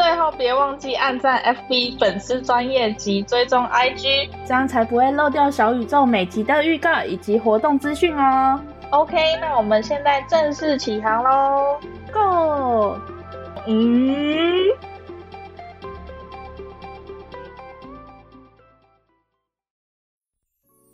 最后别忘记按赞 FB 粉丝专页及追踪 IG，这样才不会漏掉小宇宙每集的预告以及活动资讯哦。OK，那我们现在正式起航喽，Go！嗯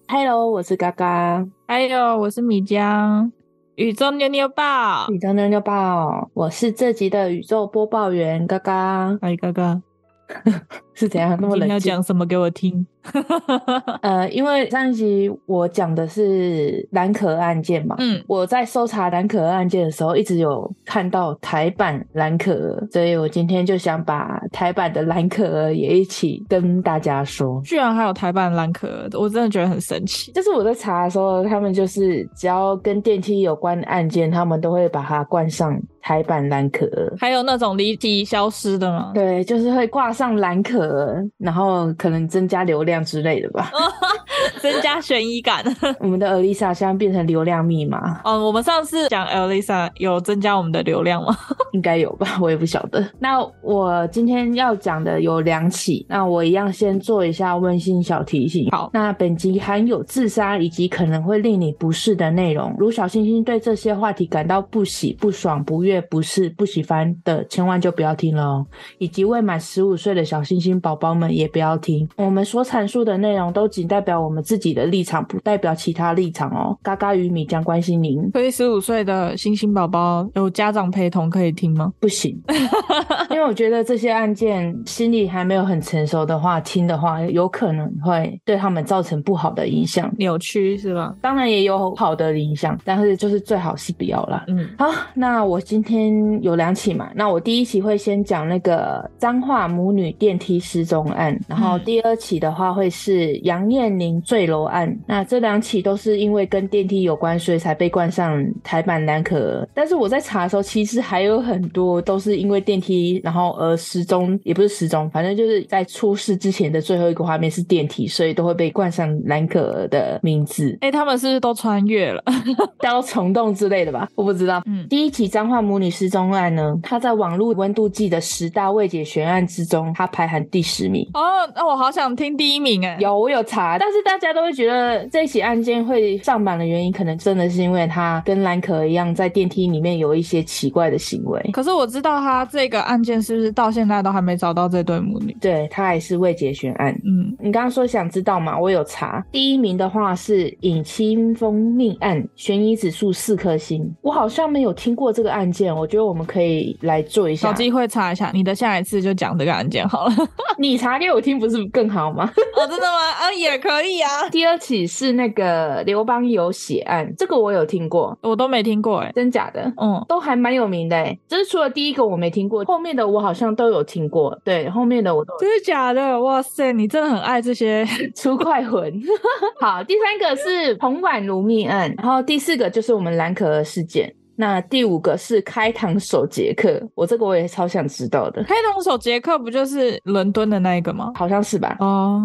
，Hello，我是嘎嘎，还有我是米浆。宇宙妞妞报，宇宙妞妞报，我是这集的宇宙播报员，嘎嘎，嗨，嘎嘎，是怎样那么冷要讲什么给我听？呃，因为上一集我讲的是蓝可儿案件嘛，嗯，我在搜查蓝可儿案件的时候，一直有看到台版蓝可儿，所以我今天就想把台版的蓝可儿也一起跟大家说。居然还有台版蓝可儿，我真的觉得很神奇。就是我在查的时候，他们就是只要跟电梯有关的案件，他们都会把它冠上台版蓝可儿。还有那种离奇消失的吗？对，就是会挂上蓝可儿，然后可能增加流量。之类的吧，增加悬疑感。我们的 Elisa 现在变成流量密码。嗯，我们上次讲 Elisa 有增加我们的流量吗？应该有吧，我也不晓得。那我今天要讲的有两起，那我一样先做一下温馨小提醒。好，那本集含有自杀以及可能会令你不适的内容，如小星星对这些话题感到不喜、不爽、不悦、不适、不喜欢的，千万就不要听了哦。以及未满十五岁的小星星宝宝们也不要听。我们所阐。述的内容都仅代表我们自己的立场，不代表其他立场哦。嘎嘎与米将关心您。所以十五岁的星星宝宝有家长陪同可以听吗？不行，因为我觉得这些案件心理还没有很成熟的话，听的话有可能会对他们造成不好的影响，扭曲是吧？当然也有好的影响，但是就是最好是不要啦。嗯，好，那我今天有两起嘛，那我第一起会先讲那个彰化母女电梯失踪案，然后第二起的话。会是杨燕宁坠楼案，那这两起都是因为跟电梯有关，所以才被冠上台版蓝可儿。但是我在查的时候，其实还有很多都是因为电梯然后而失踪，也不是失踪，反正就是在出事之前的最后一个画面是电梯，所以都会被冠上蓝可儿的名字。哎、欸，他们是不是都穿越了，到虫洞之类的吧？我不知道。嗯，第一起脏话母女失踪案呢，它在网络温度计的十大未解悬案之中，它排行第十名。哦，那我好想听第一名哎。有，我有查，但是大家都会觉得这起案件会上榜的原因，可能真的是因为他跟蓝可一样，在电梯里面有一些奇怪的行为。可是我知道他这个案件是不是到现在都还没找到这对母女？对，他还是未结悬案。嗯，你刚刚说想知道吗？我有查，第一名的话是尹清风命案，悬疑指数四颗星。我好像没有听过这个案件，我觉得我们可以来做一下，找机会查一下。你的下一次就讲这个案件好了。你查给我听不是更好吗？哦，真的吗？啊，也可以啊。第二起是那个刘邦有血案，这个我有听过，我都没听过哎，真假的？嗯，都还蛮有名的哎。就是除了第一个我没听过，后面的我好像都有听过。对，后面的我都。真的假的？哇塞，你真的很爱这些 出快魂。好，第三个是彭婉如命案，然后第四个就是我们蓝可儿事件。那第五个是开膛手杰克，我这个我也超想知道的。开膛手杰克不就是伦敦的那一个吗？好像是吧。哦，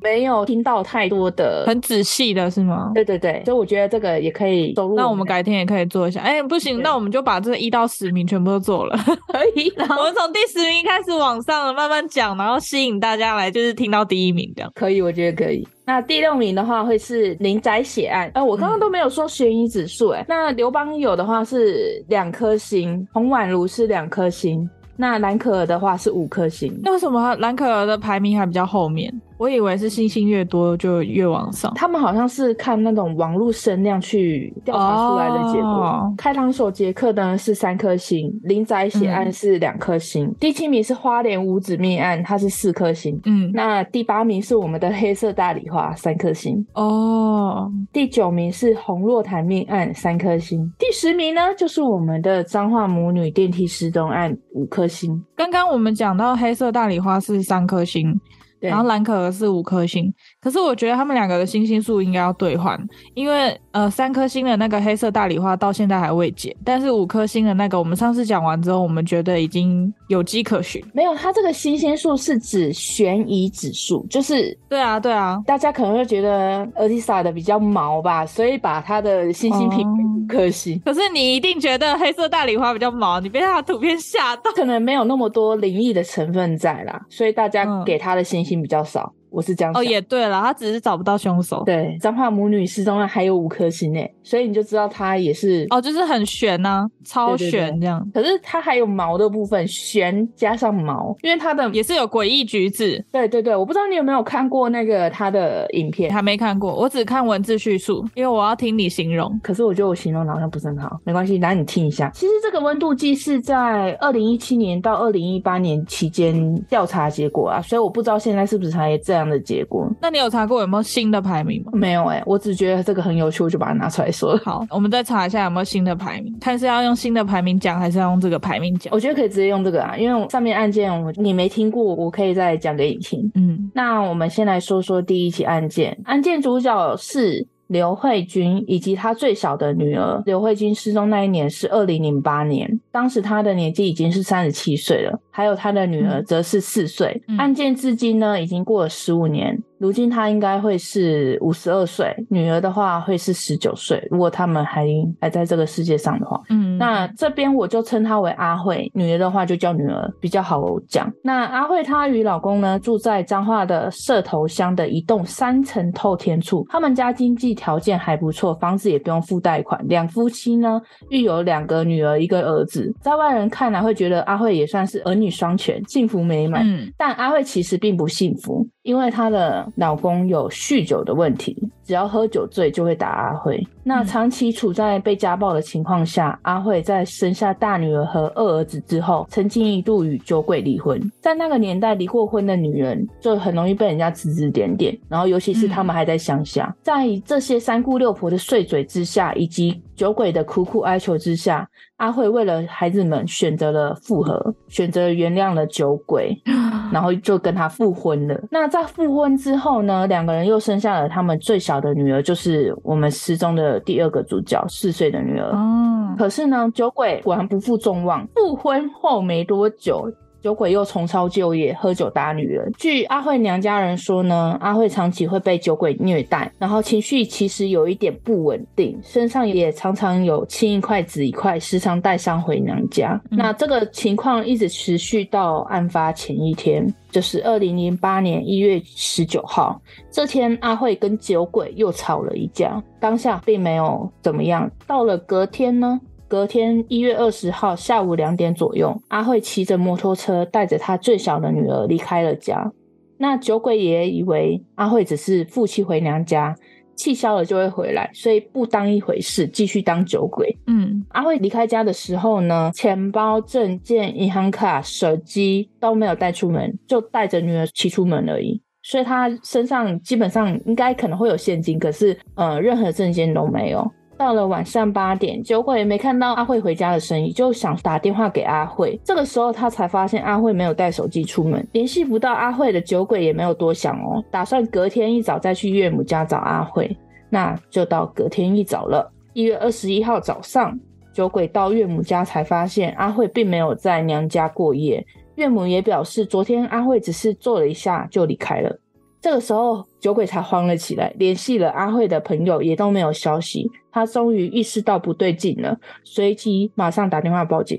没有听到太多的很仔细的是吗？对对对，所以我觉得这个也可以收入。那我们改天也可以做一下。哎、欸，不行，那我们就把这一到十名全部都做了。可以，然后我们从第十名开始往上慢慢讲，然后吸引大家来，就是听到第一名这样。可以，我觉得可以。那第六名的话会是林宅血案，呃，我刚刚都没有说悬疑指数，哎，那刘邦有的话是两颗星，洪婉如是两颗星，那蓝可儿的话是五颗星。那为什么蓝可儿的排名还比较后面？我以为是星星越多就越往上，他们好像是看那种网络声量去调查出来的结果。Oh. 开膛手杰克呢是三颗星，林宅血案是两颗星，嗯，第七名是花莲五子命案，它是四颗星。嗯，那第八名是我们的黑色大理花，三颗星。哦，oh. 第九名是红若潭命案，三颗星。第十名呢就是我们的彰化母女电梯失踪案，五颗星。刚刚我们讲到黑色大理花是三颗星。然后蓝可儿是五颗星。可是我觉得他们两个的星星数应该要兑换，因为呃三颗星的那个黑色大礼花到现在还未解，但是五颗星的那个我们上次讲完之后，我们觉得已经有迹可循。没有，它这个星星数是指悬疑指数，就是对啊对啊，大家可能会觉得 Elisa 的比较毛吧，所以把它的星星评为五颗星。可是你一定觉得黑色大礼花比较毛，你被它的图片吓到，可能没有那么多灵异的成分在啦，所以大家给它的星星比较少。我是这样想哦，也对了，他只是找不到凶手。对，脏话母女失踪案还有五颗星诶，所以你就知道他也是哦，就是很悬呐、啊，超悬这样。对对对，可是他还有毛的部分，悬加上毛，因为他的也是有诡异举止。对对对，我不知道你有没有看过那个他的影片，还没看过，我只看文字叙述，因为我要听你形容。可是我觉得我形容的好像不是很好，没关系，来你听一下。其实这个温度计是在二零一七年到二零一八年期间调查结果啊，所以我不知道现在是不是还有这样的结果。那你有查过有没有新的排名吗？没有哎、欸，我只觉得这个很有趣，我就把它拿出来说。好，我们再查一下有没有新的排名，看是要用新的排名讲，还是要用这个排名讲？我觉得可以直接用这个啊，因为上面案件我你没听过，我可以再讲给你听。嗯，那我们先来说说第一起案件，案件主角是刘慧君以及她最小的女儿。刘慧君失踪那一年是二零零八年，当时她的年纪已经是三十七岁了，还有他的女儿则是四岁。嗯、案件至今呢，已经过了十五年。如今他应该会是五十二岁，女儿的话会是十九岁。如果他们还还在这个世界上的话，嗯，那这边我就称她为阿慧，女儿的话就叫女儿比较好讲。那阿慧她与老公呢，住在彰化的社头乡的一栋三层透天处，他们家经济条件还不错，房子也不用付贷款。两夫妻呢育有两个女儿一个儿子，在外人看来会觉得阿慧也算是儿女双全，幸福美满。嗯，但阿慧其实并不幸福，因为她的老公有酗酒的问题，只要喝酒醉就会打阿慧。那长期处在被家暴的情况下，阿慧在生下大女儿和二儿子之后，曾经一度与酒鬼离婚。在那个年代，离过婚的女人就很容易被人家指指点点，然后尤其是他们还在乡下，在这些三姑六婆的碎嘴之下，以及酒鬼的苦苦哀求之下，阿慧为了孩子们选择了复合，选择原谅了酒鬼，然后就跟他复婚了。那在复婚之后呢，两个人又生下了他们最小的女儿，就是我们失踪的第二个主角四岁的女儿。哦，可是呢，酒鬼果然不负众望，复婚后没多久。酒鬼又重操旧业，喝酒打女人。据阿慧娘家人说呢，阿慧长期会被酒鬼虐待，然后情绪其实有一点不稳定，身上也常常有青一块紫一块，时常带伤回娘家。嗯。那这个情况一直持续到案发前一天，就是二零零八年一月十九号。这天，阿慧跟酒鬼又吵了一架，当下并没有怎么样。到了隔天呢？隔天一月二十号下午两点左右，阿慧骑着摩托车带着她最小的女儿离开了家。那酒鬼也以为阿慧只是负气回娘家，气消了就会回来，所以不当一回事，继续当酒鬼。嗯，阿慧离开家的时候呢，钱包、证件、银行卡、手机都没有带出门，就带着女儿骑出门而已。所以她身上基本上应该可能会有现金，可是呃，任何证件都没有。到了晚上八点，酒鬼没看到阿慧回家的身影，就想打电话给阿慧。这个时候，他才发现阿慧没有带手机出门，联系不到阿慧的酒鬼也没有多想哦，打算隔天一早再去岳母家找阿慧。那就到隔天一早了，一月二十一号早上，酒鬼到岳母家才发现阿慧并没有在娘家过夜。岳母也表示，昨天阿慧只是坐了一下就离开了。这个时候，酒鬼才慌了起来，联系了阿慧的朋友，也都没有消息。他终于意识到不对劲了，随即马上打电话报警。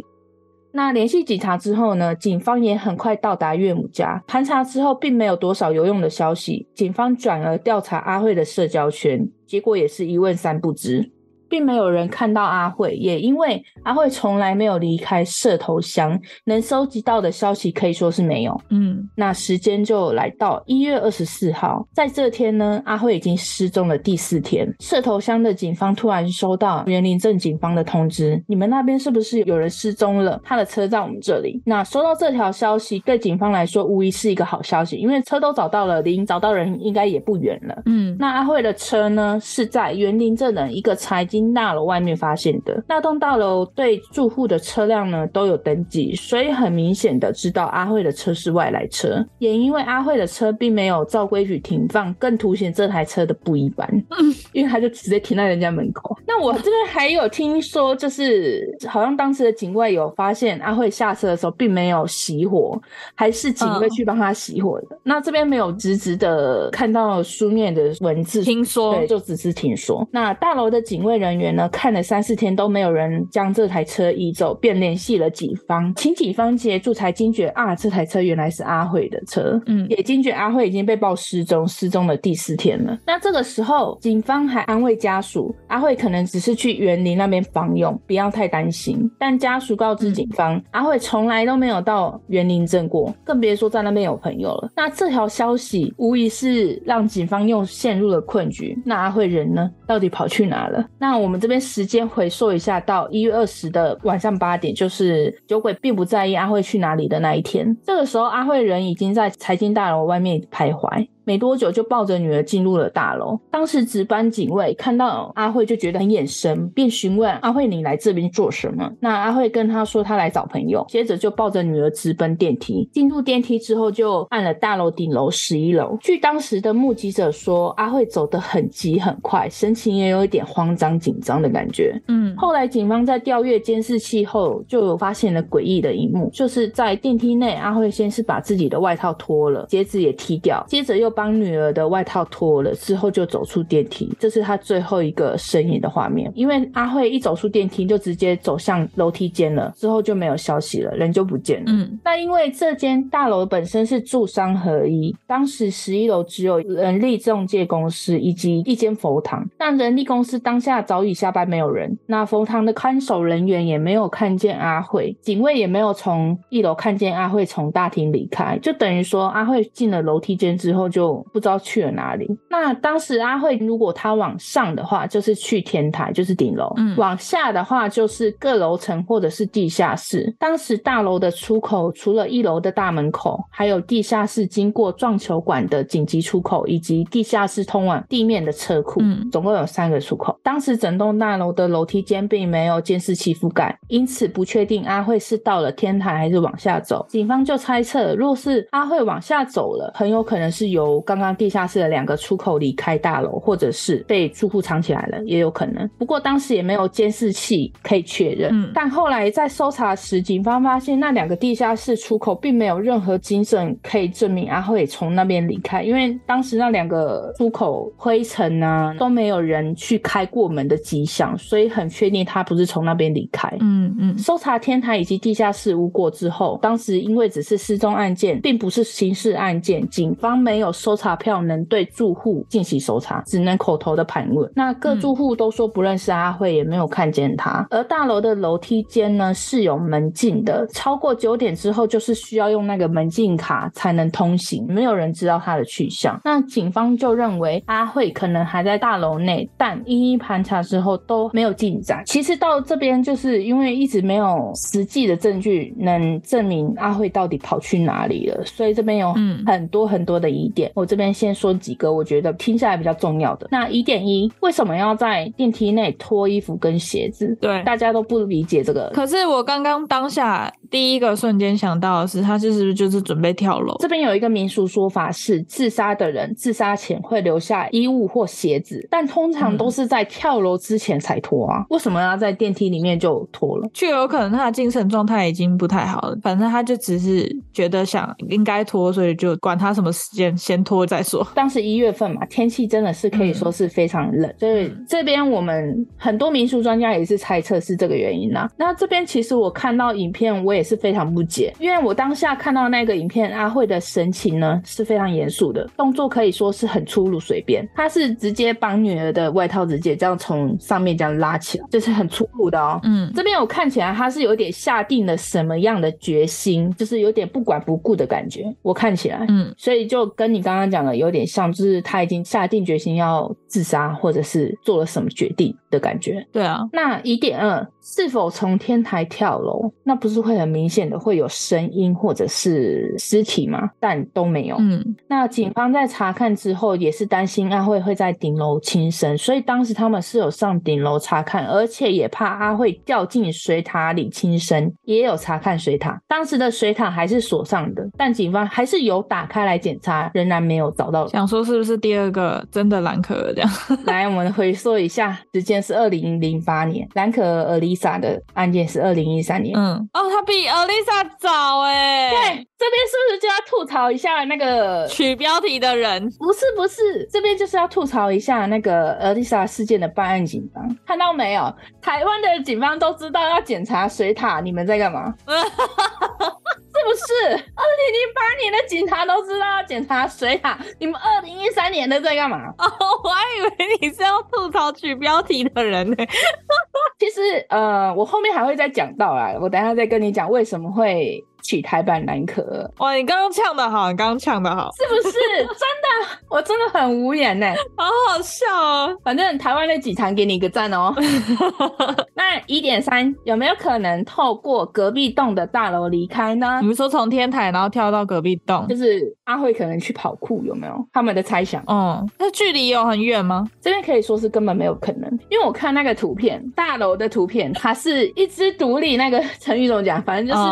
那联系警察之后呢？警方也很快到达岳母家，盘查之后，并没有多少有用的消息。警方转而调查阿慧的社交圈，结果也是一问三不知。并没有人看到阿慧，也因为阿慧从来没有离开社头乡，能收集到的消息可以说是没有。嗯，那时间就来到一月二十四号，在这天呢，阿慧已经失踪了第四天。社头乡的警方突然收到园林镇警方的通知，你们那边是不是有人失踪了？他的车在我们这里。那收到这条消息，对警方来说无疑是一个好消息，因为车都找到了，离找到人应该也不远了。嗯，那阿慧的车呢，是在园林镇的一个财经大楼外面发现的。那栋大楼对住户的车辆呢都有登记，所以很明显的知道阿慧的车是外来车。也因为阿慧的车并没有照规矩停放，更凸显这台车的不一般。嗯，因为他就直接停在人家门口。那我这边还有听说，就是好像当时的警卫有发现阿慧下车的时候并没有熄火，还是警卫去帮他熄火的。嗯、那这边没有直直的看到书面的文字，听说对，就只是听说。那大楼的警卫人员呢，看了三四天都没有人将这台车移走，便联系了警方，请警方协助，才惊觉啊，这台车原来是阿慧的车。嗯，也惊觉阿慧已经被报失踪，失踪的第四天了。那这个时候，警方还安慰家属，阿慧可能只是去园林那边访友，不要太担心。但家属告知警方，嗯、阿慧从来都没有到园林镇过，更别说在那边有朋友了。那这条消息无疑是让警方又陷入了困局。那阿慧人呢？到底跑去哪了？那我们这边时间回溯一下，到一月二十的晚上八点，就是酒鬼并不在意阿慧去哪里的那一天。这个时候，阿慧人已经在财经大楼外面徘徊。没多久就抱着女儿进入了大楼。当时值班警卫看到阿慧就觉得很眼生，便询问阿慧：“你来这边做什么？”那阿慧跟他说：“他来找朋友。”接着就抱着女儿直奔电梯。进入电梯之后，就按了大楼顶楼十一楼。据当时的目击者说，阿慧走得很急很快，神情也有一点慌张紧张的感觉。嗯，后来警方在调阅监视器后，就有发现了诡异的一幕，就是在电梯内，阿慧先是把自己的外套脱了，鞋子也踢掉，接着又。帮女儿的外套脱了之后，就走出电梯，这是他最后一个身影的画面。因为阿慧一走出电梯，就直接走向楼梯间了，之后就没有消息了，人就不见了。嗯，那因为这间大楼本身是住商合一，当时十一楼只有人力中介公司以及一间佛堂，但人力公司当下早已下班，没有人。那佛堂的看守人员也没有看见阿慧，警卫也没有从一楼看见阿慧从大厅离开，就等于说阿慧进了楼梯间之后就。就不知道去了哪里。那当时阿慧如果她往上的话，就是去天台，就是顶楼；嗯，往下的话就是各楼层或者是地下室。当时大楼的出口除了一楼的大门口，还有地下室经过撞球馆的紧急出口，以及地下室通往地面的车库。嗯，总共有三个出口。当时整栋大楼的楼梯间并没有监视器覆盖，因此不确定阿慧是到了天台还是往下走。警方就猜测，若是阿慧往下走了，很有可能是由刚刚地下室的两个出口离开大楼，或者是被住户藏起来了，也有可能。不过当时也没有监视器可以确认。嗯，但后来在搜查时，警方发现那两个地下室出口并没有任何精神可以证明阿慧从那边离开，因为当时那两个出口灰尘啊都没有人去开过门的迹象，所以很确定他不是从那边离开。嗯嗯。搜查天台以及地下室无果之后，当时因为只是失踪案件，并不是刑事案件，警方没有。搜查票能对住户进行搜查，只能口头的盘问。那各住户都说不认识阿慧，也没有看见他。而大楼的楼梯间呢是有门禁的，超过九点之后就是需要用那个门禁卡才能通行，没有人知道他的去向。那警方就认为阿慧可能还在大楼内，但一一盘查之后都没有进展。其实到这边就是因为一直没有实际的证据能证明阿慧到底跑去哪里了，所以这边有很多很多的疑点。我这边先说几个我觉得听下来比较重要的。那疑点一，为什么要在电梯内脱衣服跟鞋子？对，大家都不理解这个。可是我刚刚当下第一个瞬间想到的是，他是不是就是准备跳楼？这边有一个民俗说法是，自杀的人自杀前会留下衣物或鞋子，但通常都是在跳楼之前才脱啊。为什么要在电梯里面就脱了？就有可能他的精神状态已经不太好了，反正他就只是觉得想应该脱，所以就管他什么时间先。拖再说。当时一月份嘛，天气真的是可以说是非常冷，嗯、所以这边我们很多民俗专家也是猜测是这个原因啦。那这边其实我看到影片，我也是非常不解，因为我当下看到那个影片，阿慧的神情呢是非常严肃的，动作可以说是很粗鲁随便，他是直接帮女儿的外套直接这样从上面这样拉起来，就是很粗鲁的哦。嗯，这边我看起来他是有点下定了什么样的决心，就是有点不管不顾的感觉，我看起来，嗯，所以就跟你刚。刚刚讲的有点像，就是他已经下定决心要自杀，或者是做了什么决定的感觉。对啊，那疑点二，是否从天台跳楼，那不是会很明显的会有声音或者是尸体吗？但都没有。嗯，那警方在查看之后，也是担心阿慧会在顶楼轻生，所以当时他们是有上顶楼查看，而且也怕阿慧掉进水塔里轻生，也有查看水塔。当时的水塔还是锁上的，但警方还是有打开来检查，仍然没有找到。想说是不是第二个真的蓝可儿这样？来，我们回溯一下，时间是二零零八年，蓝可儿 Elisa 的案件是二零一三年。嗯，哦，他比 Elisa 早哎。对，这边是不是就要吐槽一下那个取标题的人？不是，不是，这边就是要吐槽一下那个 Elisa 事件的办案警方。看到没有？台湾的警方都知道要检查水塔，你们在干嘛？是不是？二零零八年的警察都知道要检查水塔，你们二零一三年的在干嘛？哦，我还以为你是要吐槽取标题的人呢。其实，呃，我后面还会再讲到啊，我等一下再跟你讲为什么会。取台版蓝可儿，哇！你刚刚唱的好，你刚刚唱的好，是不是 真的？我真的很无言呢，好好笑哦。反正台湾那几场给你一个赞哦。那一点三有没有可能透过隔壁栋的大楼离开呢？你们说从天台然后跳到隔壁栋，就是阿慧可能去跑酷，有没有？他们的猜想。嗯，那距离有很远吗？这边可以说是根本没有可能，因为我看那个图片，大楼的图片，它是一只独立。那个成语怎么讲，反正就是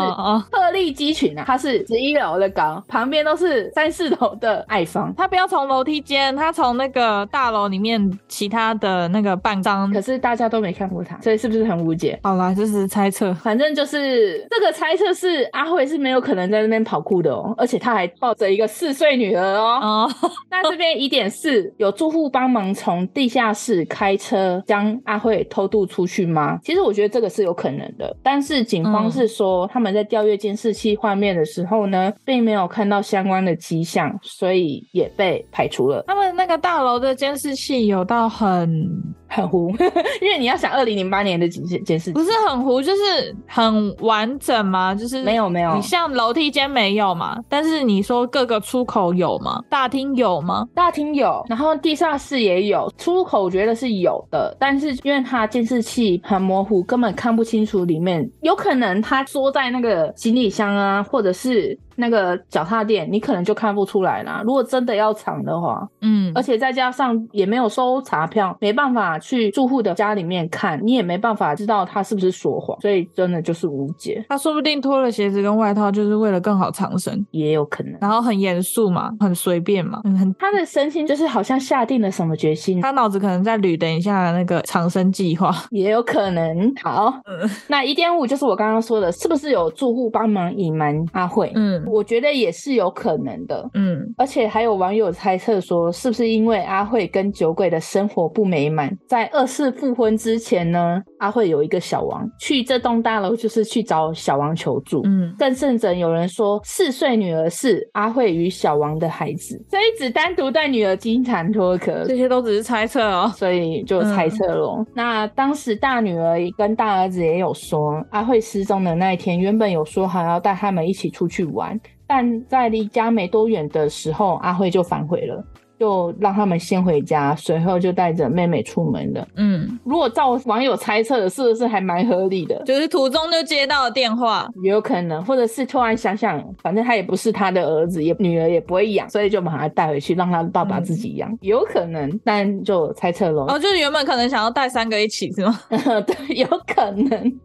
鹤立鸡群啊，它是十一楼的高，旁边都是三四楼的矮房。他不要从楼梯间，他从那个大楼里面其他的那个半张，可是大家都没看过他，所以是不是很无解？好啦，这是猜测，反正就是这个猜测是阿慧是没有可能在那边跑酷的哦，而且他还抱着一个四岁女儿哦。哦，那这边疑点是，有住户帮忙从地下室开车将阿慧偷渡出去吗？其实我觉得这个是有可能的，但是警方是说他们在调阅监视器画面的时候呢，并没有看到相关的迹象，所以也被排除了。他们那个大楼的监视器有到很。很糊，因为你要想二零零八年的监视监视，不是很糊，就是很完整吗？就是没有没有，你像楼梯间没有嘛？但是你说各个出口有吗？大厅有吗？大厅有，然后地下室也有，出口我觉得是有的，但是因为它监视器很模糊，根本看不清楚里面，有可能他缩在那个行李箱啊，或者是。那个脚踏垫，你可能就看不出来啦。如果真的要藏的话，嗯，而且再加上也没有收查票，没办法去住户的家里面看，你也没办法知道他是不是说谎，所以真的就是无解。他说不定脱了鞋子跟外套，就是为了更好藏身，也有可能。然后很严肃嘛，很随便嘛，很他的神情就是好像下定了什么决心，他脑子可能在捋等一下那个藏身计划，也有可能。好，嗯，那一点五就是我刚刚说的，是不是有住户帮忙隐瞒阿慧？嗯。我觉得也是有可能的，嗯，而且还有网友猜测说，是不是因为阿慧跟酒鬼的生活不美满，在二次复婚之前呢，阿慧有一个小王，去这栋大楼就是去找小王求助，嗯，更甚者有人说四岁女儿是阿慧与小王的孩子，所以只单独带女儿经常脱壳，这些都只是猜测哦，所以就猜测咯。嗯、那当时大女儿跟大儿子也有说，阿慧失踪的那一天，原本有说好要带他们一起出去玩。但在离家没多远的时候，阿慧就反悔了，就让他们先回家，随后就带着妹妹出门了。嗯，如果照网友猜测的，是不是还蛮合理的？就是途中就接到了电话，也有可能，或者是突然想想，反正他也不是他的儿子，也女儿也不会养，所以就把他带回去，让他爸爸自己养，嗯、有可能。但就猜测喽。哦，就是原本可能想要带三个一起，是吗？对，有可能。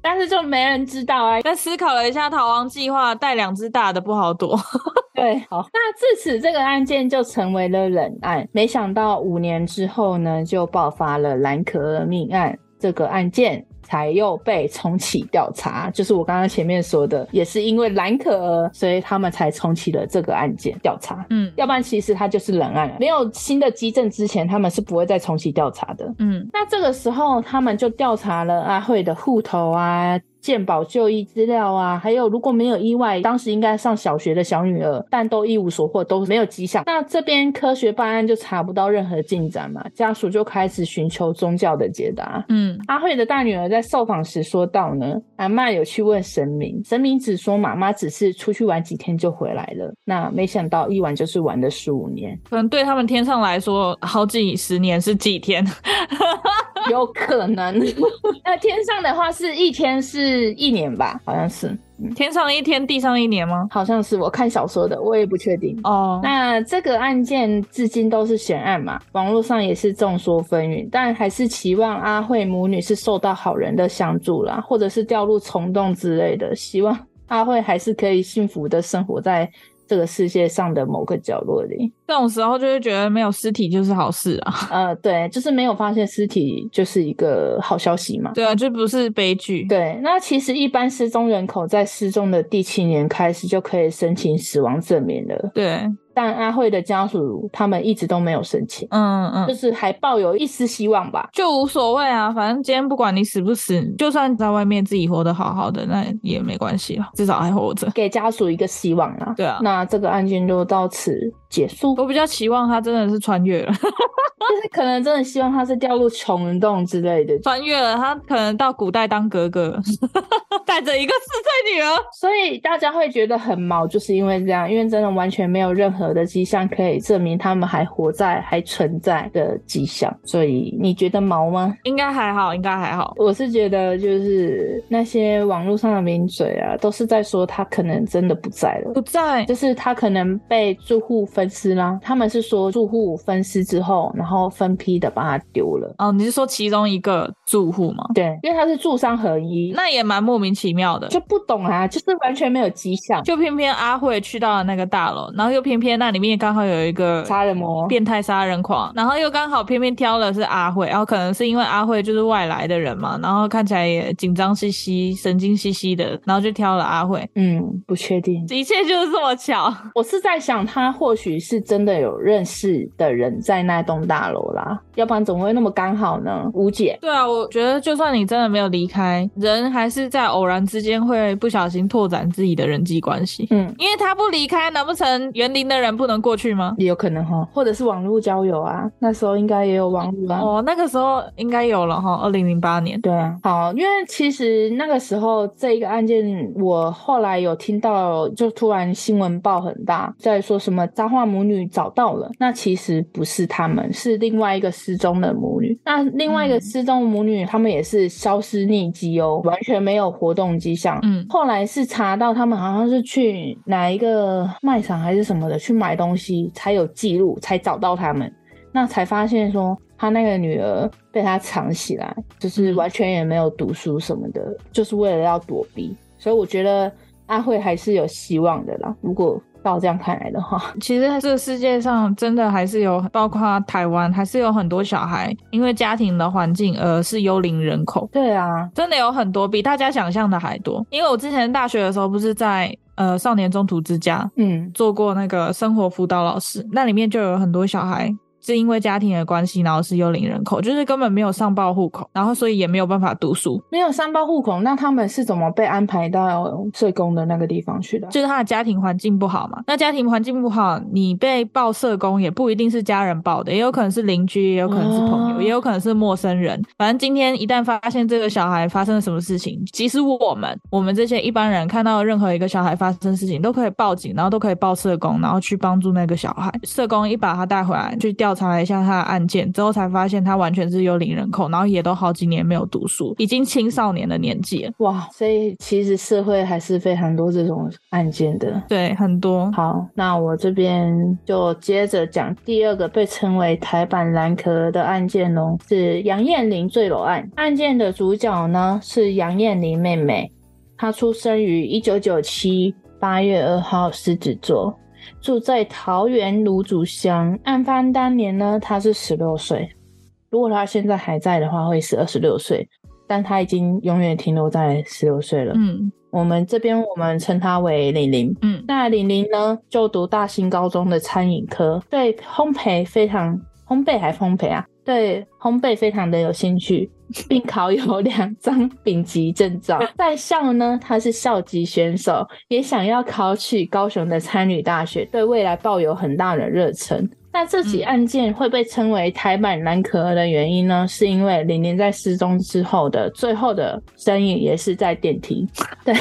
但是就没人知道啊！但思考了一下，逃亡计划带两只大的不好躲。对，好，那自此这个案件就成为了冷案。没想到五年之后呢，就爆发了蓝可儿命案这个案件。才又被重启调查，就是我刚刚前面说的，也是因为蓝可儿，所以他们才重启了这个案件调查。嗯，要不然其实它就是冷案了，没有新的基证之前，他们是不会再重启调查的。嗯，那这个时候他们就调查了阿慧的户头啊。健保就医资料啊，还有如果没有意外，当时应该上小学的小女儿，但都一无所获，都没有迹象。那这边科学办案就查不到任何进展嘛，家属就开始寻求宗教的解答。嗯，阿慧的大女儿在受访时说到呢，阿妈有去问神明，神明只说妈妈只是出去玩几天就回来了。那没想到一玩就是玩了十五年，可能对他们天上来说，好几十年是几天。有可能。那天上的话是一天是一年吧？好像是。天上一天，地上一年吗？好像是，我看小说的，我也不确定。哦，那这个案件至今都是悬案嘛，网络上也是众说纷纭，但还是期望阿慧母女是受到好人的相助啦，或者是掉入虫洞之类的，希望阿慧还是可以幸福的生活在。这个世界上的某个角落里，这种时候就会觉得没有尸体就是好事啊。呃，对，就是没有发现尸体就是一个好消息嘛。对啊，就不是悲剧。对，那其实一般失踪人口在失踪的第七年开始就可以申请死亡证明了。对。但阿慧的家属他们一直都没有申请，嗯嗯，就是还抱有一丝希望吧，就无所谓啊，反正今天不管你死不死，就算在外面自己活得好好的，那也没关系了，至少还活着，给家属一个希望啊。对啊，那这个案件就到此结束。我比较期望他真的是穿越了。就是可能真的希望他是掉入穷人洞之类的，穿越了，他可能到古代当格格，带着一个四岁女儿，所以大家会觉得很毛，就是因为这样，因为真的完全没有任何的迹象可以证明他们还活在、还存在的迹象，所以你觉得毛吗？应该还好，应该还好。我是觉得就是那些网络上的名嘴啊，都是在说他可能真的不在了，不在，就是他可能被住户分尸啦。他们是说住户分尸之后，然后。然后分批的把它丢了。哦，你是说其中一个住户吗？对，因为他是住商合一，那也蛮莫名其妙的，就不懂啊，就是完全没有迹象，就偏偏阿慧去到了那个大楼，然后又偏偏那里面刚好有一个杀人魔、变态杀人狂，然后又刚好偏偏挑了是阿慧，然后可能是因为阿慧就是外来的人嘛，然后看起来也紧张兮兮、神经兮兮的，然后就挑了阿慧。嗯，不确定，一切就是这么巧。我是在想，他或许是真的有认识的人在那栋大楼啦，要不然怎么会那么刚好呢？无解。对啊，我觉得就算你真的没有离开，人还是在偶然之间会不小心拓展自己的人际关系。嗯，因为他不离开，难不成园林的人不能过去吗？也有可能哈，或者是网络交友啊，那时候应该也有网络啊。哦，那个时候应该有了哈，二零零八年。对啊，好，因为其实那个时候这一个案件，我后来有听到，就突然新闻报很大，在说什么脏话母女找到了，那其实不是他们，是另外一个失踪的母女。那另外一个失踪母女，他们也是消失匿迹哦，完全没有活动迹象。嗯，后来是查到他们好像是去哪一个卖场还是什么的去买东西，才有记录，才找到他们。那才发现说，他那个女儿被他藏起来，就是完全也没有读书什么的，就是为了要躲避。所以我觉得阿慧还是有希望的啦。如果照这样看来的话，其实这个世界上真的还是有，包括台湾，还是有很多小孩因为家庭的环境而是幽灵人口。对啊，真的有很多，比大家想象的还多。因为我之前大学的时候不是在呃少年中途之家，嗯，做过那个生活辅导老师，那里面就有很多小孩。是因为家庭的关系，然后是幽灵人口，就是根本没有上报户口，然后所以也没有办法读书。没有上报户口，那他们是怎么被安排到社工的那个地方去的？就是他的家庭环境不好嘛。那家庭环境不好，你被报社工也不一定是家人报的，也有可能是邻居，也有可能是朋友，哦、也有可能是陌生人。反正今天一旦发现这个小孩发生了什么事情，即使我们我们这些一般人看到任何一个小孩发生事情，都可以报警，然后都可以报社工，然后去帮助那个小孩。社工一把他带回来去调。查了一下他的案件之后，才发现他完全是幽灵人口，然后也都好几年没有读书，已经青少年的年纪了。哇，所以其实社会还是非常多这种案件的。对，很多。好，那我这边就接着讲第二个被称为台版蓝可儿的案件喽，是杨燕玲坠楼案。案件的主角呢是杨燕玲妹妹，她出生于一九九七八月二号狮子座。住在桃园芦竹乡，案发当年呢，他是十六岁。如果他现在还在的话，会是二十六岁，但他已经永远停留在十六岁了。嗯，我们这边我们称他为玲玲。嗯，那玲玲呢，就读大兴高中的餐饮科，对烘焙非常，烘焙还烘焙啊？对烘焙非常的有兴趣，并考有两张 丙级证照。在校呢，他是校级选手，也想要考取高雄的餐旅大学，对未来抱有很大的热忱。那这起案件会被称为台版蓝可儿的原因呢，是因为玲玲在失踪之后的最后的身影也是在电梯。对，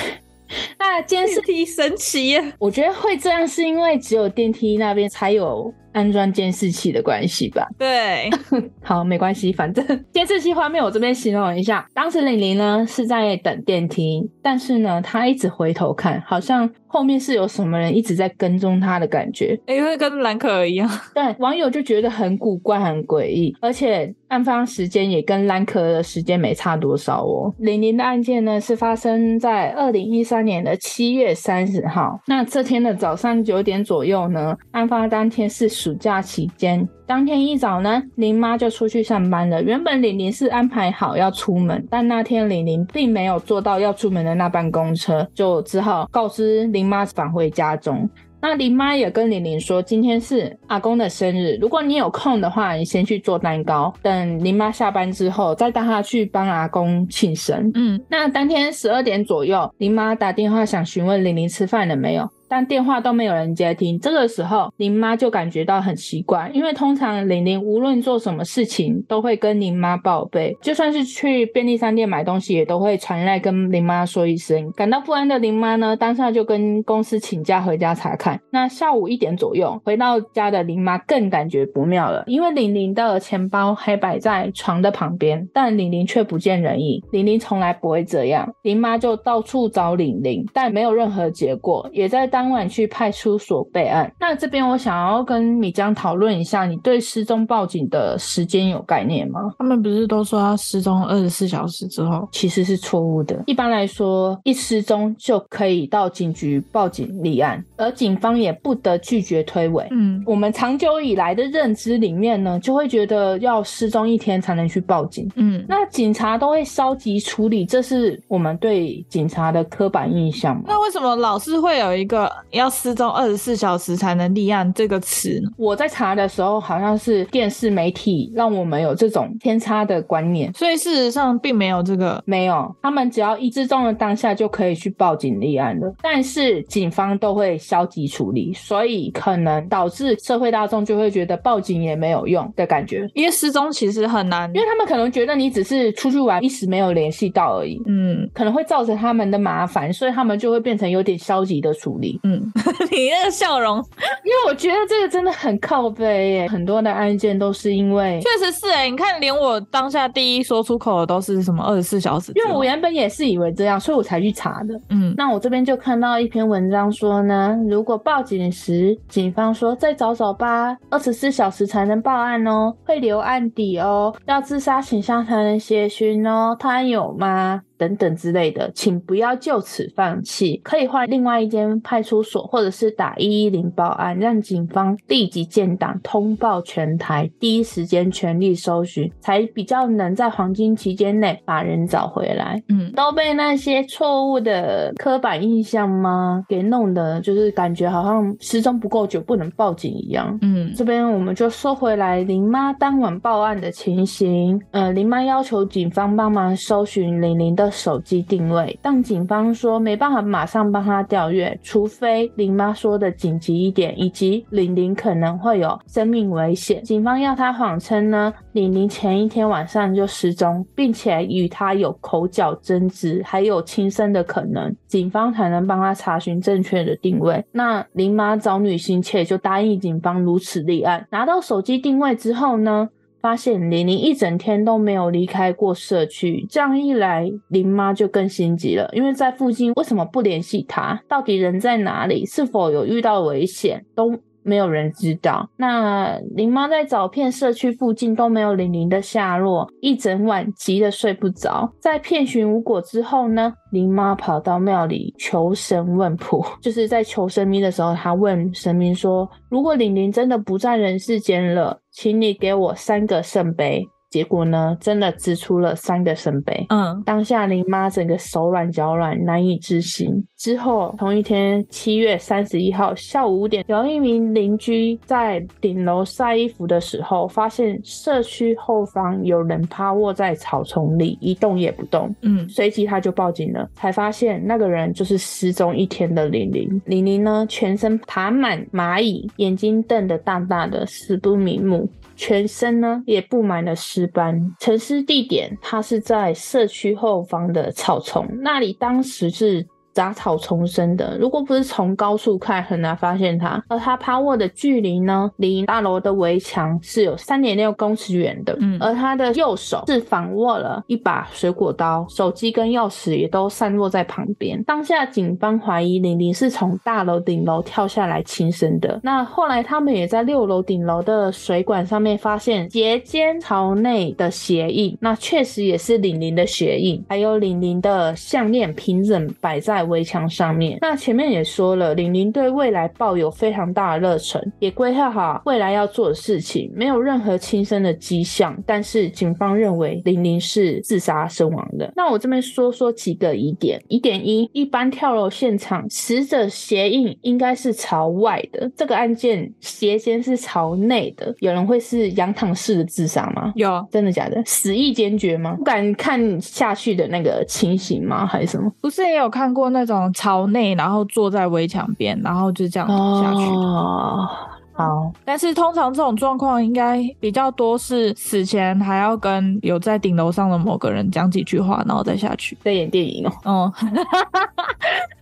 那监视器神奇耶！我觉得会这样是因为只有电梯那边才有。安装监视器的关系吧？对，好，没关系，反正监视器画面我这边形容一下，当时玲玲呢是在等电梯，但是呢她一直回头看，好像后面是有什么人一直在跟踪她的感觉，因为跟蓝可儿一样。对，网友就觉得很古怪、很诡异，而且案发时间也跟蓝可儿的时间没差多少哦。玲玲的案件呢是发生在二零一三年的七月三十号，那这天的早上九点左右呢，案发当天是暑假期间。当天一早呢，林妈就出去上班了。原本玲玲是安排好要出门，但那天玲玲并没有坐到要出门的那班公车，就只好告知林妈返回家中。那林妈也跟玲玲说，今天是阿公的生日，如果你有空的话，你先去做蛋糕，等林妈下班之后再带她去帮阿公庆生。嗯，那当天十二点左右，林妈打电话想询问玲玲吃饭了没有。但电话都没有人接听，这个时候林妈就感觉到很奇怪，因为通常玲玲无论做什么事情都会跟林妈报备，就算是去便利商店买东西也都会传来跟林妈说一声。感到不安的林妈呢，当下就跟公司请假回家查看。那下午一点左右回到家的林妈更感觉不妙了，因为玲玲的钱包还摆在床的旁边，但玲玲却不见人影。玲玲从来不会这样，林妈就到处找玲玲，但没有任何结果，也在当。当晚去派出所备案。那这边我想要跟米江讨论一下，你对失踪报警的时间有概念吗？他们不是都说要失踪二十四小时之后，其实是错误的。一般来说，一失踪就可以到警局报警立案，而警方也不得拒绝推诿。嗯，我们长久以来的认知里面呢，就会觉得要失踪一天才能去报警。嗯，那警察都会消极处理，这是我们对警察的刻板印象？那为什么老是会有一个？要失踪二十四小时才能立案这个词，我在查的时候好像是电视媒体让我们有这种偏差的观念，所以事实上并没有这个，没有，他们只要一失踪的当下就可以去报警立案了，但是警方都会消极处理，所以可能导致社会大众就会觉得报警也没有用的感觉，因为失踪其实很难，因为他们可能觉得你只是出去玩一时没有联系到而已，嗯，可能会造成他们的麻烦，所以他们就会变成有点消极的处理，嗯。你那个笑容，因为我觉得这个真的很靠背耶，很多的案件都是因为，确实是哎，你看连我当下第一说出口的都是什么二十四小时，因为我原本也是以为这样，所以我才去查的。嗯，那我这边就看到一篇文章说呢，如果报警时警方说再找找吧，二十四小时才能报案哦，会留案底哦，要自杀倾向才能协寻哦，他有吗？等等之类的，请不要就此放弃，可以换另外一间派出所，或者是打一一零报案，让警方立即建档通报全台，第一时间全力搜寻，才比较能在黄金期间内把人找回来。嗯，都被那些错误的刻板印象吗给弄的，就是感觉好像失踪不够久不能报警一样。嗯，这边我们就说回来，林妈当晚报案的情形。呃，林妈要求警方帮忙搜寻玲玲的。手机定位，但警方说没办法马上帮他调阅，除非林妈说的紧急一点，以及玲玲可能会有生命危险。警方要他谎称呢，玲玲前一天晚上就失踪，并且与他有口角争执，还有轻生的可能，警方才能帮他查询正确的定位。那林妈找女心切，就答应警方如此立案。拿到手机定位之后呢，发现玲玲一整天都没有离开过社区，这样一来，林妈就更心急了，因为在附近为什么不联系她？到底人在哪里？是否有遇到危险？都没有人知道。那林妈在找片社区附近都没有玲玲的下落，一整晚急得睡不着。在遍寻无果之后呢，林妈跑到庙里求神问卜，就是在求神明的时候，她问神明说：“如果玲玲真的不在人世间了。”请你给我三个圣杯。结果呢，真的掷出了三个圣杯。嗯，当下林妈整个手软脚软，难以置信。之后同一天七月三十一号下午五点，有一名邻居在顶楼晒衣服的时候，发现社区后方有人趴卧在草丛里，一动也不动。嗯，随即他就报警了，才发现那个人就是失踪一天的玲玲。玲玲呢，全身爬满蚂蚁，眼睛瞪得大大的，死不瞑目。全身呢也布满了尸斑，沉尸地点它是在社区后方的草丛，那里当时是杂草丛生的，如果不是从高处看，很难发现它。而它趴卧的距离呢，离大楼的围墙是有三点六公尺远的。嗯，而他的右手是反握了一把水果刀，手机跟钥匙也都散落在旁边。当下警方怀疑玲玲是从大楼顶楼跳下来轻生的。那后来他们也在六楼顶楼的水管上面发现鞋尖朝内的鞋印，那确实也是玲玲的鞋印，还有玲玲的项链平整摆在围墙上面。那前面也说了，玲玲对未来抱有非常大的热忱，也规划好未来要做的事情，没有任何轻生的迹象。但是警方认为玲玲是自杀身亡的。那我这边说说几个疑点。疑点一，一般跳楼现场，死者鞋印应该是朝外的，这个案件鞋尖是朝内的，有人会是仰躺式的自杀吗？有，真的假的？死意坚决吗？不敢看下去的那个情形吗？还是什么？不是也有看过那种朝内，然后坐在围墙边，然后就这样下去。哦好，但是通常这种状况应该比较多是死前还要跟有在顶楼上的某个人讲几句话，然后再下去。在演电影哦。嗯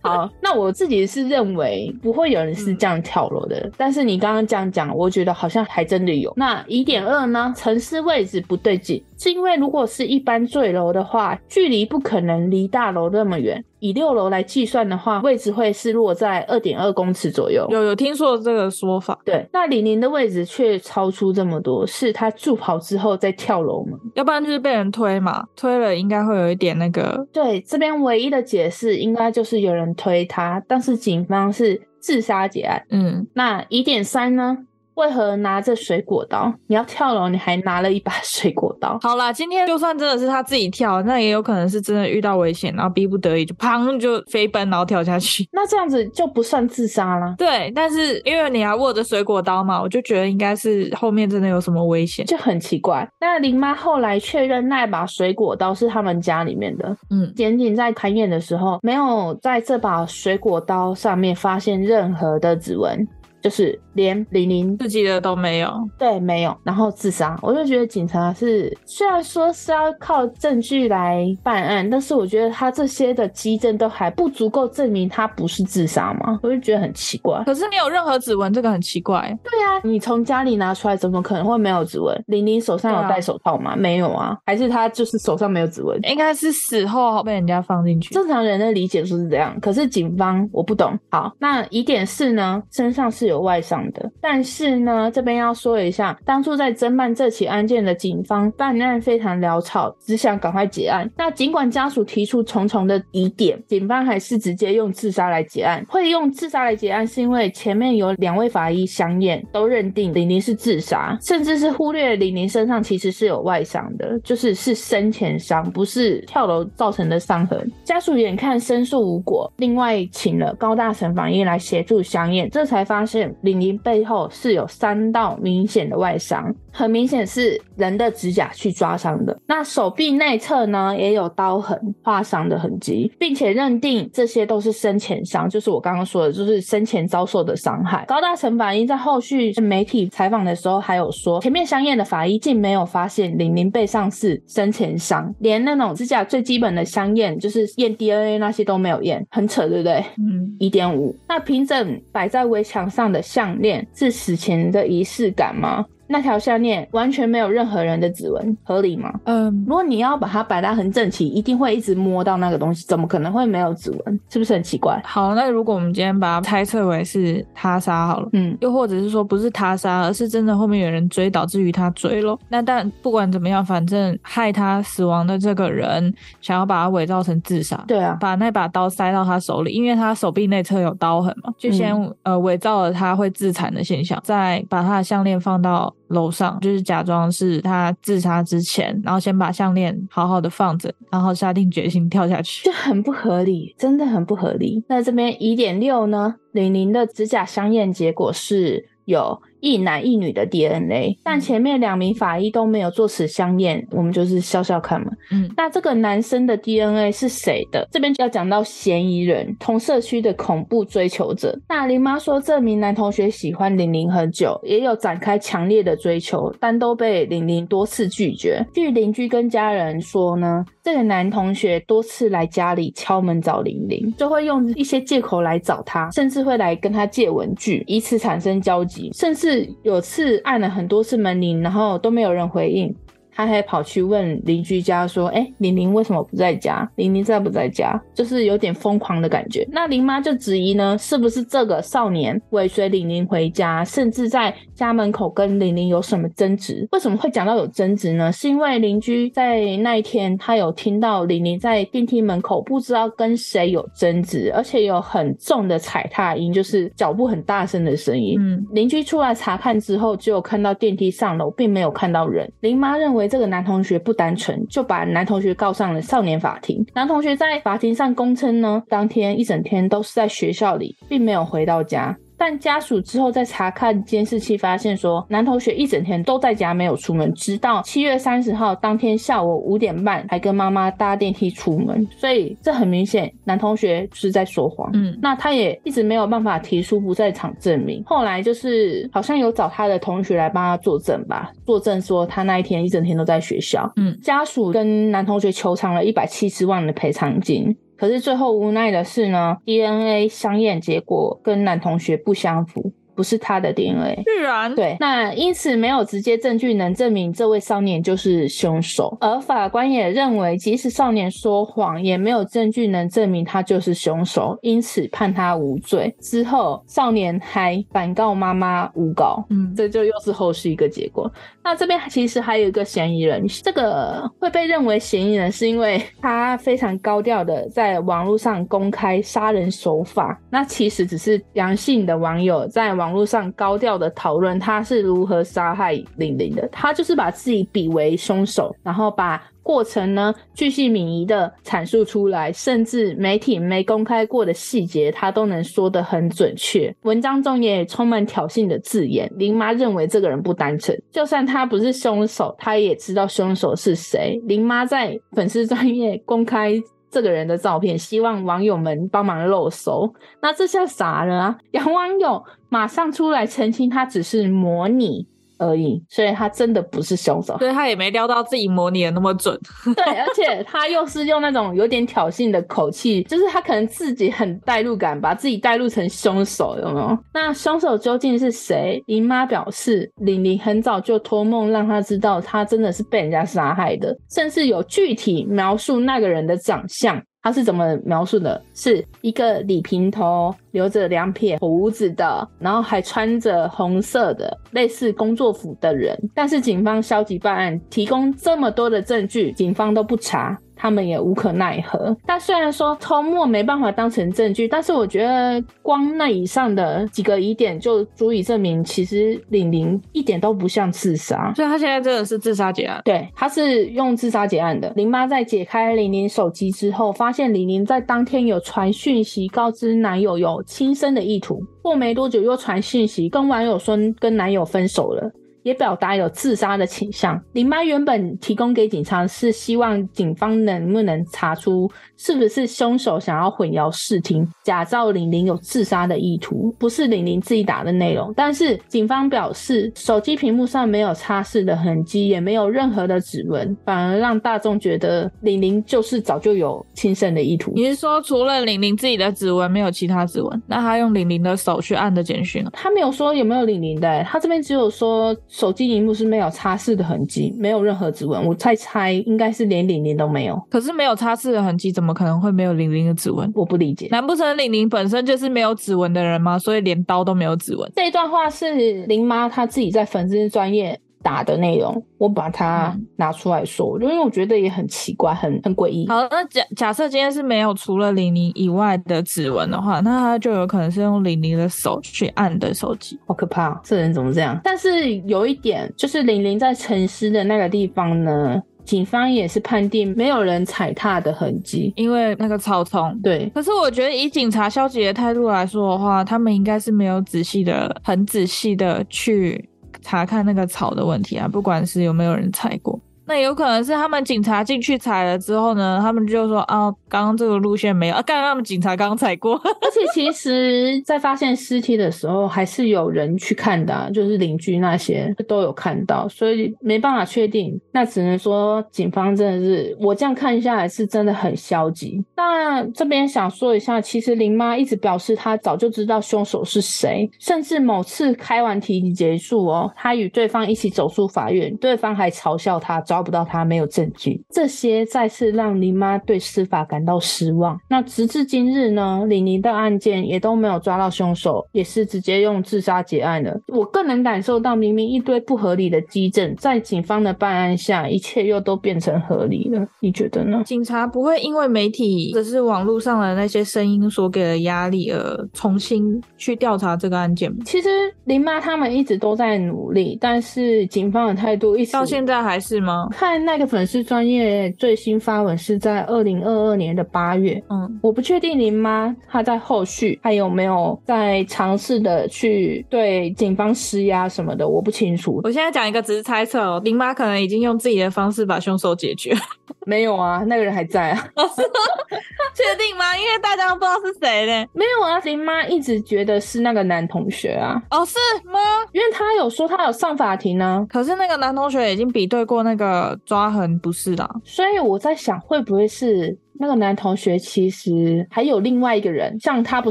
好，那我自己是认为不会有人是这样跳楼的，嗯、但是你刚刚这样讲，我觉得好像还真的有。那疑点二呢？城市位置不对劲，是因为如果是一般坠楼的话，距离不可能离大楼那么远。以六楼来计算的话，位置会是落在二点二公尺左右。有有听说这个说法？对，那李宁的位置却超出这么多，是他助跑之后再跳楼吗？要不然就是被人推嘛，推了应该会有一点那个。对，这边唯一的解释应该就是有人推他，但是警方是自杀结案。嗯，那疑点三呢？为何拿着水果刀？你要跳楼，你还拿了一把水果刀。好啦，今天就算真的是他自己跳，那也有可能是真的遇到危险，然后逼不得已就砰就飞奔，然后跳下去。那这样子就不算自杀了。对，但是因为你还握着水果刀嘛，我就觉得应该是后面真的有什么危险，就很奇怪。那林妈后来确认那把水果刀是他们家里面的。嗯，检警在勘验的时候，没有在这把水果刀上面发现任何的指纹。就是连玲玲自己的都没有，对，没有，然后自杀，我就觉得警察是虽然说是要靠证据来办案，但是我觉得他这些的基证都还不足够证明他不是自杀嘛，我就觉得很奇怪。可是没有任何指纹，这个很奇怪。对啊，你从家里拿出来，怎么可能会没有指纹？玲玲手上有戴手套吗？啊、没有啊，还是他就是手上没有指纹？应该是死后被人家放进去。正常人的理解就是这样，可是警方我不懂。好，那疑点四呢？身上是有。有外伤的，但是呢，这边要说一下，当初在侦办这起案件的警方办案非常潦草，只想赶快结案。那尽管家属提出重重的疑点，警方还是直接用自杀来结案。会用自杀来结案，是因为前面有两位法医相验，都认定玲玲是自杀，甚至是忽略玲玲身上其实是有外伤的，就是是生前伤，不是跳楼造成的伤痕。家属眼看申诉无果，另外请了高大成法医来协助相验，这才发现。玲玲背后是有三道明显的外伤，很明显是人的指甲去抓伤的。那手臂内侧呢，也有刀痕划伤的痕迹，并且认定这些都是生前伤，就是我刚刚说的，就是生前遭受的伤害。高大成法医在后续媒体采访的时候，还有说，前面相验的法医竟没有发现玲玲背上是生前伤，连那种指甲最基本的相验，就是验 DNA 那些都没有验，很扯，对不对？嗯，一点五。那平整摆在围墙上的项链是死前的仪式感吗？那条项链完全没有任何人的指纹，合理吗？嗯，如果你要把它摆得很整齐，一定会一直摸到那个东西，怎么可能会没有指纹？是不是很奇怪？好，那如果我们今天把它猜测为是他杀好了，嗯，又或者是说不是他杀，而是真的后面有人追，导致于他坠楼。那但不管怎么样，反正害他死亡的这个人想要把他伪造成自杀，对啊，把那把刀塞到他手里，因为他手臂内侧有刀痕嘛，就先、嗯、呃伪造了他会自残的现象，再把他的项链放到。楼上就是假装是他自杀之前，然后先把项链好好的放着，然后下定决心跳下去，就很不合理，真的很不合理。那这边疑点六呢？李玲的指甲相验结果是有一男一女的 DNA，但前面两名法医都没有做此相验，我们就是笑笑看嘛。嗯，那这个男生的 DNA 是谁的？这边就要讲到嫌疑人，同社区的恐怖追求者。那林妈说，这名男同学喜欢玲玲很久，也有展开强烈的追求，但都被玲玲多次拒绝。据邻居跟家人说呢，这个男同学多次来家里敲门找玲玲，就会用一些借口来找她，甚至会来跟她借文具，以此产生交集，甚至有次按了很多次门铃，然后都没有人回应。他还跑去问邻居家说：“哎、欸，玲玲为什么不在家？玲玲在不在家？就是有点疯狂的感觉。”那林妈就质疑呢，是不是这个少年尾随玲玲回家，甚至在家门口跟玲玲有什么争执？为什么会讲到有争执呢？是因为邻居在那一天他有听到玲玲在电梯门口不知道跟谁有争执，而且有很重的踩踏音，就是脚步很大声的声音。嗯，邻居出来查看之后，只有看到电梯上楼，并没有看到人。林妈认为。这个男同学不单纯，就把男同学告上了少年法庭。男同学在法庭上供称呢，当天一整天都是在学校里，并没有回到家。但家属之后在查看监视器，发现说男同学一整天都在家，没有出门，直到七月三十号当天下午五点半还跟妈妈搭电梯出门。所以这很明显，男同学是在说谎。嗯，那他也一直没有办法提出不在场证明。后来就是好像有找他的同学来帮他作证吧，作证说他那一天一整天都在学校。嗯，家属跟男同学求偿了一百七十万的赔偿金。可是最后无奈的是呢，DNA 相验结果跟男同学不相符。不是他的 DNA，自然对，那因此没有直接证据能证明这位少年就是凶手，而法官也认为，即使少年说谎，也没有证据能证明他就是凶手，因此判他无罪。之后，少年还反告妈妈诬告，嗯，这就又是后续一个结果。那这边其实还有一个嫌疑人，这个会被认为嫌疑人，是因为他非常高调的在网络上公开杀人手法，那其实只是阳性的网友在网。网络上高调的讨论他是如何杀害玲玲的，他就是把自己比为凶手，然后把过程呢巨细靡遗的阐述出来，甚至媒体没公开过的细节，他都能说得很准确。文章中也充满挑衅的字眼。林妈认为这个人不单纯，就算他不是凶手，他也知道凶手是谁。林妈在粉丝专业公开。这个人的照片，希望网友们帮忙肉搜。那这下傻了啊！杨网友马上出来澄清，他只是模拟。而已，所以他真的不是凶手，所以他也没料到自己模拟的那么准。对，而且他又是用那种有点挑衅的口气，就是他可能自己很代入感，把自己代入成凶手，有没有？那凶手究竟是谁？姨妈表示，玲玲很早就托梦让他知道，他真的是被人家杀害的，甚至有具体描述那个人的长相。他是怎么描述的？是一个理平头，留着两撇胡子的，然后还穿着红色的类似工作服的人。但是警方消极办案，提供这么多的证据，警方都不查。他们也无可奈何。但虽然说偷摸没办法当成证据，但是我觉得光那以上的几个疑点就足以证明，其实玲玲一点都不像自杀。所以她现在真的是自杀结案。对，她是用自杀结案的。林妈在解开玲玲手机之后，发现玲玲在当天有传讯息告知男友有轻生的意图，过没多久又传讯息跟网友说跟男友分手了。也表达有自杀的倾向。林妈原本提供给警察是希望警方能不能查出是不是凶手想要混淆视听，假造玲玲有自杀的意图，不是玲玲自己打的内容。但是警方表示，手机屏幕上没有擦拭的痕迹，也没有任何的指纹，反而让大众觉得玲玲就是早就有轻生的意图。你是说，除了玲玲自己的指纹，没有其他指纹？那他用玲玲的手去按的简讯？他没有说有没有玲玲的、欸，他这边只有说。手机荧幕是没有擦拭的痕迹，没有任何指纹。我猜猜应该是连玲玲都没有。可是没有擦拭的痕迹，怎么可能会没有玲玲的指纹？我不理解。难不成玲玲本身就是没有指纹的人吗？所以连刀都没有指纹？这一段话是林妈她自己在粉丝专页打的内容，我把它拿出来说，因为我觉得也很奇怪，很很诡异。好，那假假设今天是没有除了玲玲以外的指纹的话，那他就有可能是用玲玲的手去按的手机，好可怕，这人怎么这样？但是有一点，就是玲玲在沉尸的那个地方呢。警方也是判定没有人踩踏的痕迹，因为那个草丛。对，可是我觉得以警察消极的态度来说的话，他们应该是没有仔细的、很仔细的去查看那个草的问题啊，不管是有没有人踩过。那有可能是他们警察进去踩了之后呢，他们就说啊，刚刚这个路线没有啊，刚刚他们警察刚踩过。而且其实，在发现尸体的时候，还是有人去看的，就是邻居那些都有看到，所以没办法确定。那只能说警方真的是，我这样看下来是真的很消极。那这边想说一下，其实林妈一直表示她早就知道凶手是谁，甚至某次开完庭结束哦，她与对方一起走出法院，对方还嘲笑她找。不到他没有证据，这些再次让林妈对司法感到失望。那直至今日呢，李宁的案件也都没有抓到凶手，也是直接用自杀结案了。我更能感受到，明明一堆不合理的基证，在警方的办案下，一切又都变成合理了。你觉得呢？警察不会因为媒体或者是网络上的那些声音所给的压力而重新去调查这个案件吗？其实林妈他们一直都在努力，但是警方的态度一直到现在还是吗？看那个粉丝专业最新发文是在二零二二年的八月，嗯，我不确定林妈她在后续还有没有在尝试的去对警方施压什么的，我不清楚。我现在讲一个只是猜测哦，林妈可能已经用自己的方式把凶手解决。没有啊，那个人还在啊。确定吗？因为大家都不知道是谁嘞。没有啊，林妈一直觉得是那个男同学啊。哦，是吗？因为他有说他有上法庭呢。可是那个男同学已经比对过那个抓痕，不是的。所以我在想，会不会是？那个男同学其实还有另外一个人，像他不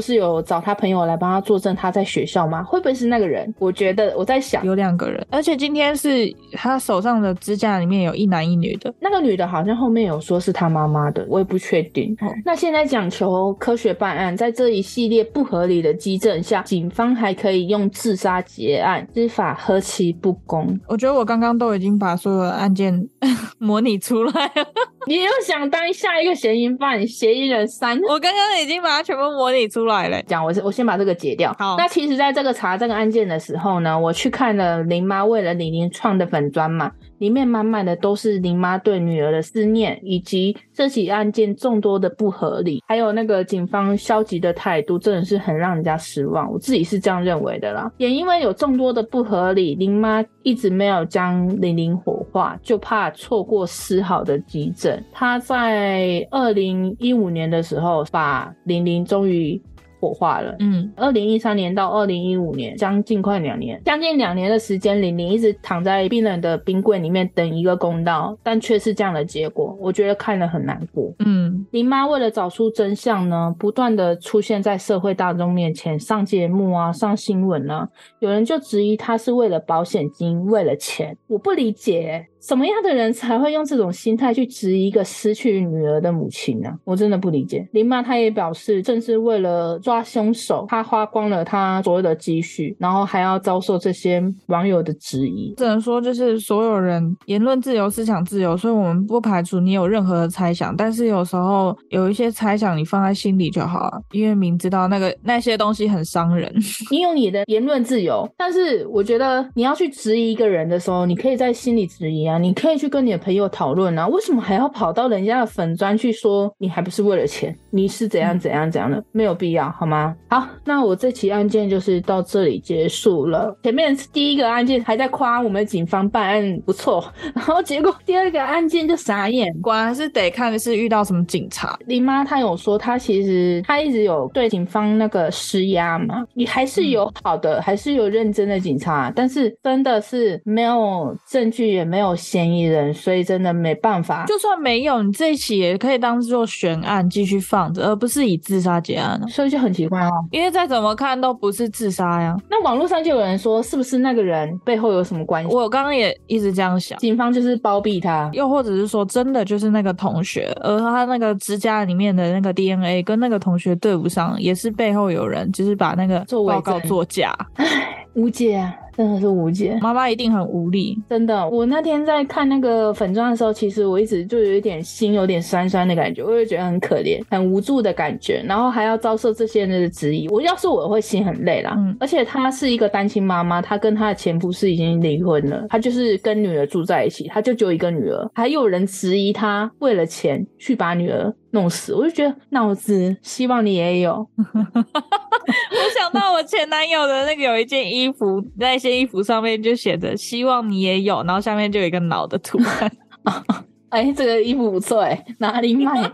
是有找他朋友来帮他作证，他在学校吗？会不会是那个人？我觉得我在想，有两个人，而且今天是他手上的支架里面有一男一女的，那个女的好像后面有说是他妈妈的，我也不确定。哦，那现在讲求科学办案，在这一系列不合理的激证下，警方还可以用自杀结案，司法何其不公？我觉得我刚刚都已经把所有的案件 模拟出来了。你又想当下一个嫌疑犯、嫌疑人三？我刚刚已经把它全部模拟出来了。讲，我我先把这个解掉。好，那其实在这个查这个案件的时候呢，我去看了林妈为了李宁创的粉砖嘛。里面满满的都是林妈对女儿的思念，以及这起案件众多的不合理，还有那个警方消极的态度，真的是很让人家失望。我自己是这样认为的啦。也因为有众多的不合理，林妈一直没有将玲玲火化，就怕错过丝毫的急诊。她在二零一五年的时候，把玲玲终于。火化了。嗯，二零一三年到二零一五年，将近快两年，将近两年的时间，玲玲一直躺在冰冷的冰柜里面等一个公道，但却是这样的结果，我觉得看了很难过。嗯，林妈为了找出真相呢，不断的出现在社会大众面前，上节目啊，上新闻啊，有人就质疑她是为了保险金，为了钱，我不理解。什么样的人才会用这种心态去质疑一个失去女儿的母亲呢？我真的不理解。林妈她也表示，正是为了抓凶手，他花光了他所有的积蓄，然后还要遭受这些网友的质疑。只能说，就是所有人言论自由、思想自由，所以我们不排除你有任何的猜想，但是有时候有一些猜想你放在心里就好了，因为明知道那个那些东西很伤人。你有你的言论自由，但是我觉得你要去质疑一个人的时候，你可以在心里质疑啊。你可以去跟你的朋友讨论啊，为什么还要跑到人家的粉砖去说你还不是为了钱？你是怎样怎样怎样的？没有必要，好吗？好，那我这起案件就是到这里结束了。前面第一个案件还在夸我们警方办案不错，然后结果第二个案件就傻眼，果然是得看的是遇到什么警察。林妈她有说，她其实她一直有对警方那个施压嘛，你还是有好的，还是有认真的警察，但是真的是没有证据，也没有嫌疑人，所以真的没办法。就算没有，你这一起也可以当做悬案继续放着，而不是以自杀结案。所以就很奇怪哦，因为再怎么看都不是自杀呀。那网络上就有人说，是不是那个人背后有什么关系？我刚刚也一直这样想，警方就是包庇他，又或者是说真的就是那个同学，而他那个支架里面的那个 DNA 跟那个同学对不上，也是背后有人就是把那个报告作假。唉，无解啊。真的是无解。妈妈一定很无力，真的。我那天在看那个粉妆的时候，其实我一直就有一点心有点酸酸的感觉，我就觉得很可怜、很无助的感觉，然后还要遭受这些人的质疑。我要是我会心很累啦。嗯，而且她是一个单亲妈妈，她跟她的前夫是已经离婚了，她就是跟女儿住在一起，她就只有一个女儿，还有人质疑她为了钱去把女儿弄死，我就觉得脑子，希望你也有。我想到我前男友的那个有一件衣服，那些衣服上面就写着“希望你也有”，然后下面就有一个脑的图案。哎、这个衣服不错哎，哪里买？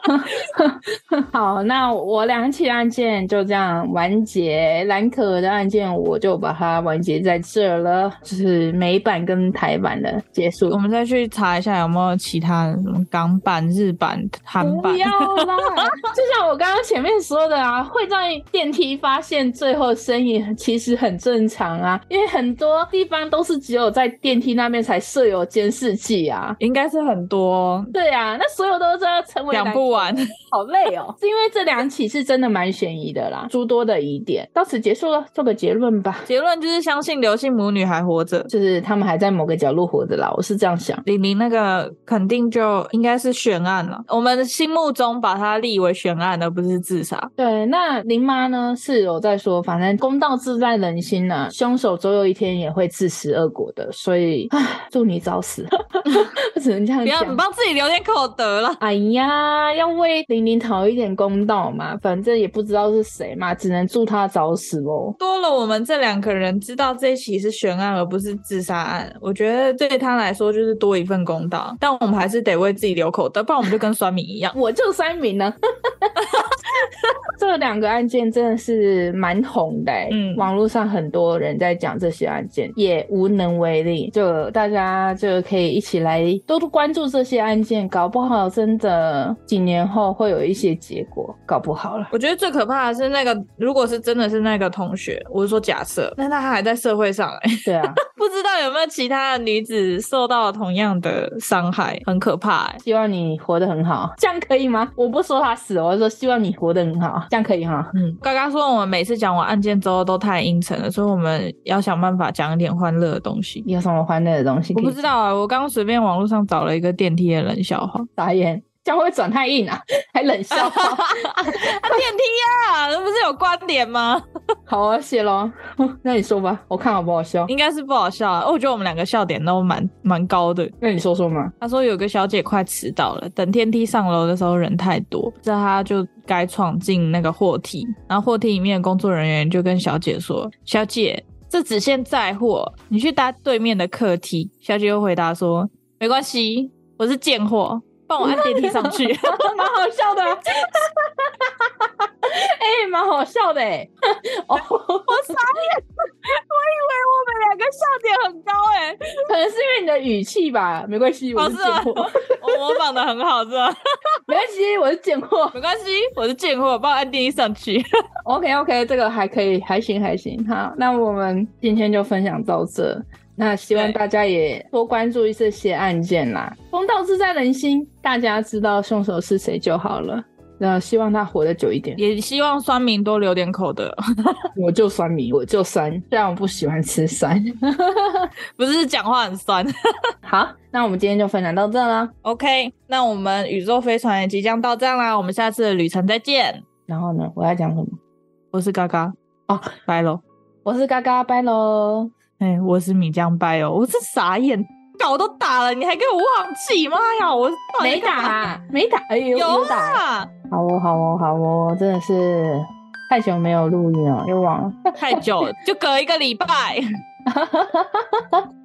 好，那我两起案件就这样完结。蓝可的案件我就把它完结在这了，就是美版跟台版的结束。我们再去查一下有没有其他的什么港版、日版、韩版。不要啦，就像我刚刚前面说的啊，会在电梯发现最后身影，其实很正常啊，因为很多地方都是只有在电梯那边才设有监视器啊，应该是很多。对啊，那所有都是要成为两不完。好累哦，是 因为这两起是真的蛮悬疑的啦，诸多的疑点。到此结束了，做个结论吧。结论就是相信刘姓母女还活着，就是他们还在某个角落活着啦。我是这样想。李明那个肯定就应该是悬案了，我们心目中把它立为悬案，而不是自杀。对，那林妈呢？是有在说，反正公道自在人心呐、啊，凶手总有一天也会自食恶果的。所以，唉，祝你早死。我 只能这样讲，不要你帮自己留点口德了。哎呀，要为玲玲讨一点公道嘛，反正也不知道是谁嘛，只能祝他早死喽。多了我们这两个人知道这一起是悬案而不是自杀案，我觉得对他来说就是多一份公道。但我们还是得为自己留口德，不然我们就跟酸民一样。我就酸民呢。这两个案件真的是蛮红的，嗯，网络上很多人在讲这些案件，也无能为力。就大家就可以一起来多多关注这些案件，搞不好真的几年后会有一些结果，搞不好了。我觉得最可怕的是那个，如果是真的是那个同学，我是说假设，那他还在社会上，哎，对啊，不知道有没有其他的女子受到同样的伤害，很可怕。哎，希望你活得很好，这样可以吗？我不说他死了，我说希望你活得很好，这样可以哈。嗯，刚刚说我们每次讲完案件之后都太阴沉了，所以我们要想办法讲一点欢乐的东西。有什么欢乐的东西？我不知道啊，我刚刚随便网络上找了一个电梯的冷笑话，傻眼。这样会转太硬啊，还冷笑话？啊，电梯呀，那不是有观点吗？好啊，谢喽。那你说吧，我看好不好笑？应该是不好笑啊。我觉得我们两个笑点都蛮蛮高的。那你说说嘛。他说有个小姐快迟到了，等电梯上楼的时候人太多，这他就该闯进那个货梯。然后货梯里面的工作人员就跟小姐说：“小姐，这只限载货，你去搭对面的客梯。”小姐又回答说：“没关系，我是贱货。”帮我按电梯上去，蛮好笑的。哎、欸，蛮好笑的哎。哦，我傻眼，我以为我们两个笑点很高哎，可能是因为你的语气吧。没关系，我是贱货。我模仿的很好，是吧？没关系，我是贱货。没关系，我是贱货。帮我按电梯上去。OK OK，这个还可以，还行还行。好，那我们今天就分享到这。那希望大家也多关注一这些案件啦，公道自在人心，大家知道凶手是谁就好了。那希望他活得久一点，也希望酸民多留点口德。我就酸民，我就酸，虽然我不喜欢吃酸，不是讲话很酸。好，那我们今天就分享到这啦。OK，那我们宇宙飞船也即将到站啦，我们下次的旅程再见。然后呢，我要讲什么？我是嘎嘎哦，拜喽。我是嘎嘎，拜喽。哎、欸，我是米江拜哦，我是傻眼，稿都打了，你还给我忘记？妈呀，我没打、啊，没打，哎呦，有打啊！好哦，好哦，好哦，真的是太久没有录音了，又忘了，太久了，就隔一个礼拜。